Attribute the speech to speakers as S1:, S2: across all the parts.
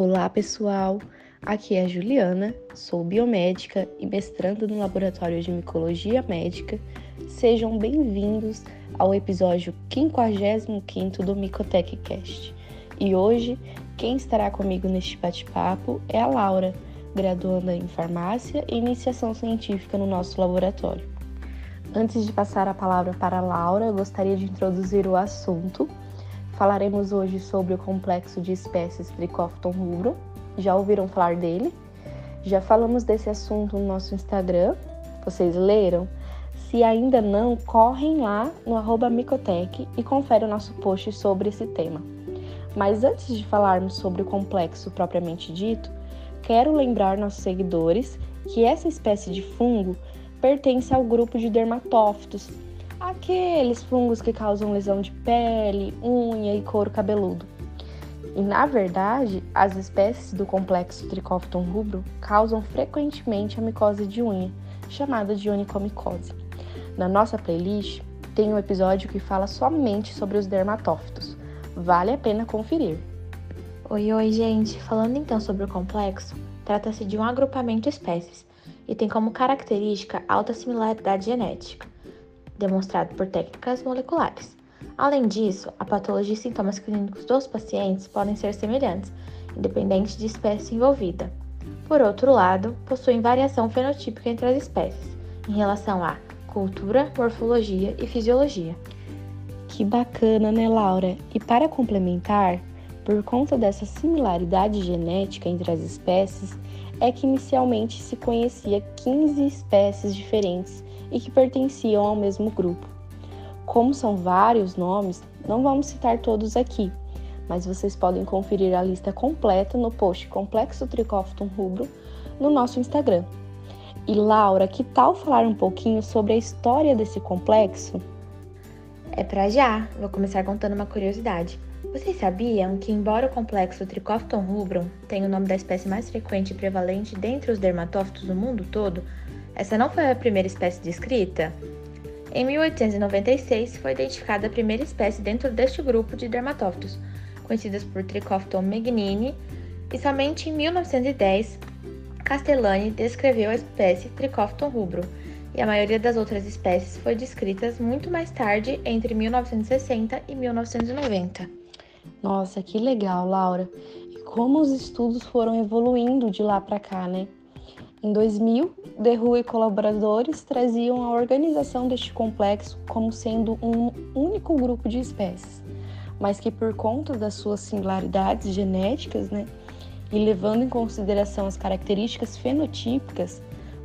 S1: Olá, pessoal! Aqui é a Juliana, sou biomédica e mestranda no Laboratório de Micologia Médica. Sejam bem-vindos ao episódio 55 do Micotech Cast. E hoje, quem estará comigo neste bate-papo é a Laura, graduanda em Farmácia e Iniciação Científica no nosso laboratório. Antes de passar a palavra para a Laura, gostaria de introduzir o assunto. Falaremos hoje sobre o complexo de espécies Trichophyton rubrum. Já ouviram falar dele? Já falamos desse assunto no nosso Instagram. Vocês leram? Se ainda não, correm lá no arroba Micotec e confere o nosso post sobre esse tema. Mas antes de falarmos sobre o complexo propriamente dito, quero lembrar nossos seguidores que essa espécie de fungo pertence ao grupo de dermatófitos, aqueles fungos que causam lesão de pele, unha e couro cabeludo. E na verdade, as espécies do complexo Trichophyton rubro causam frequentemente a micose de unha, chamada de onicomicose. Na nossa playlist tem um episódio que fala somente sobre os dermatófitos. Vale a pena conferir.
S2: Oi, oi, gente! Falando então sobre o complexo, trata-se de um agrupamento de espécies e tem como característica alta similaridade genética, demonstrado por técnicas moleculares. Além disso, a patologia e sintomas clínicos dos pacientes podem ser semelhantes, independente de espécie envolvida. Por outro lado, possuem variação fenotípica entre as espécies, em relação à cultura, morfologia e fisiologia.
S1: Que bacana, né, Laura? E para complementar, por conta dessa similaridade genética entre as espécies, é que inicialmente se conhecia 15 espécies diferentes e que pertenciam ao mesmo grupo. Como são vários nomes, não vamos citar todos aqui, mas vocês podem conferir a lista completa no post Complexo Trichophyton rubro no nosso Instagram. E Laura, que tal falar um pouquinho sobre a história desse complexo?
S2: É para já. Vou começar contando uma curiosidade. Vocês sabiam que, embora o complexo Trichophyton rubrum tenha o nome da espécie mais frequente e prevalente dentre os dermatófitos no mundo todo, essa não foi a primeira espécie descrita? Em 1896 foi identificada a primeira espécie dentro deste grupo de dermatófitos, conhecidas por Trichophyton megnini, e somente em 1910 Castellani descreveu a espécie Trichophyton rubrum, e a maioria das outras espécies foi descritas muito mais tarde, entre 1960 e 1990.
S1: Nossa, que legal, Laura. E como os estudos foram evoluindo de lá para cá, né? Em 2000, Derru e colaboradores traziam a organização deste complexo como sendo um único grupo de espécies, mas que por conta das suas singularidades genéticas, né, e levando em consideração as características fenotípicas,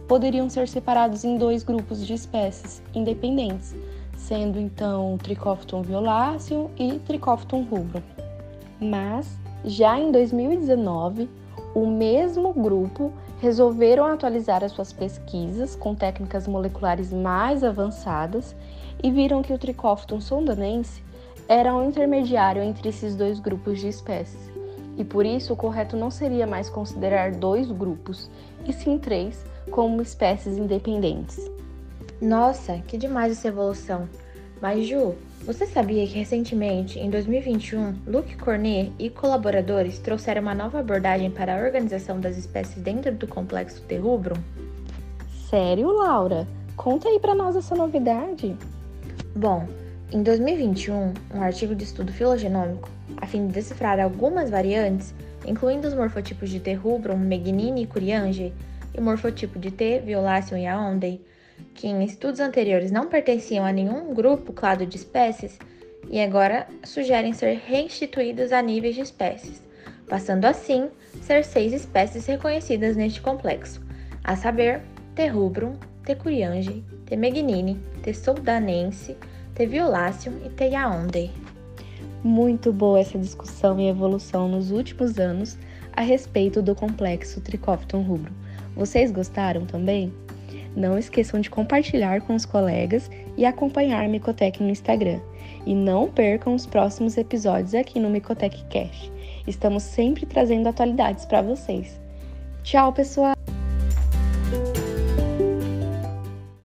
S1: poderiam ser separados em dois grupos de espécies independentes, sendo então Trichophyton violáceo e Trichophyton rubrum. Mas, já em 2019, o mesmo grupo resolveram atualizar as suas pesquisas com técnicas moleculares mais avançadas e viram que o Trichophyton sondanense era um intermediário entre esses dois grupos de espécies. E por isso o correto não seria mais considerar dois grupos, e sim três, como espécies independentes.
S2: Nossa, que demais essa evolução! Mas Ju, você sabia que recentemente, em 2021, Luc Cornet e colaboradores trouxeram uma nova abordagem para a organização das espécies dentro do complexo Terrubrum?
S1: Sério, Laura? Conta aí para nós essa novidade.
S2: Bom, em 2021, um artigo de estudo filogenômico, a fim de decifrar algumas variantes, incluindo os morfotipos de T. rubrum, Megnini e Curiange, e o morfotipo de T. violaceo e Aondei, que em estudos anteriores não pertenciam a nenhum grupo clado de espécies e agora sugerem ser reinstituídos a níveis de espécies, passando assim ser seis espécies reconhecidas neste complexo, a saber, T. rubrum, T. curiange, T. megnini, T. soldanense, T. violáceo e T. yaonde.
S1: Muito boa essa discussão e evolução nos últimos anos a respeito do complexo Trichophyton rubrum. Vocês gostaram também? Não esqueçam de compartilhar com os colegas e acompanhar a Micotec no Instagram. E não percam os próximos episódios aqui no Micotec Cash. Estamos sempre trazendo atualidades para vocês. Tchau, pessoal!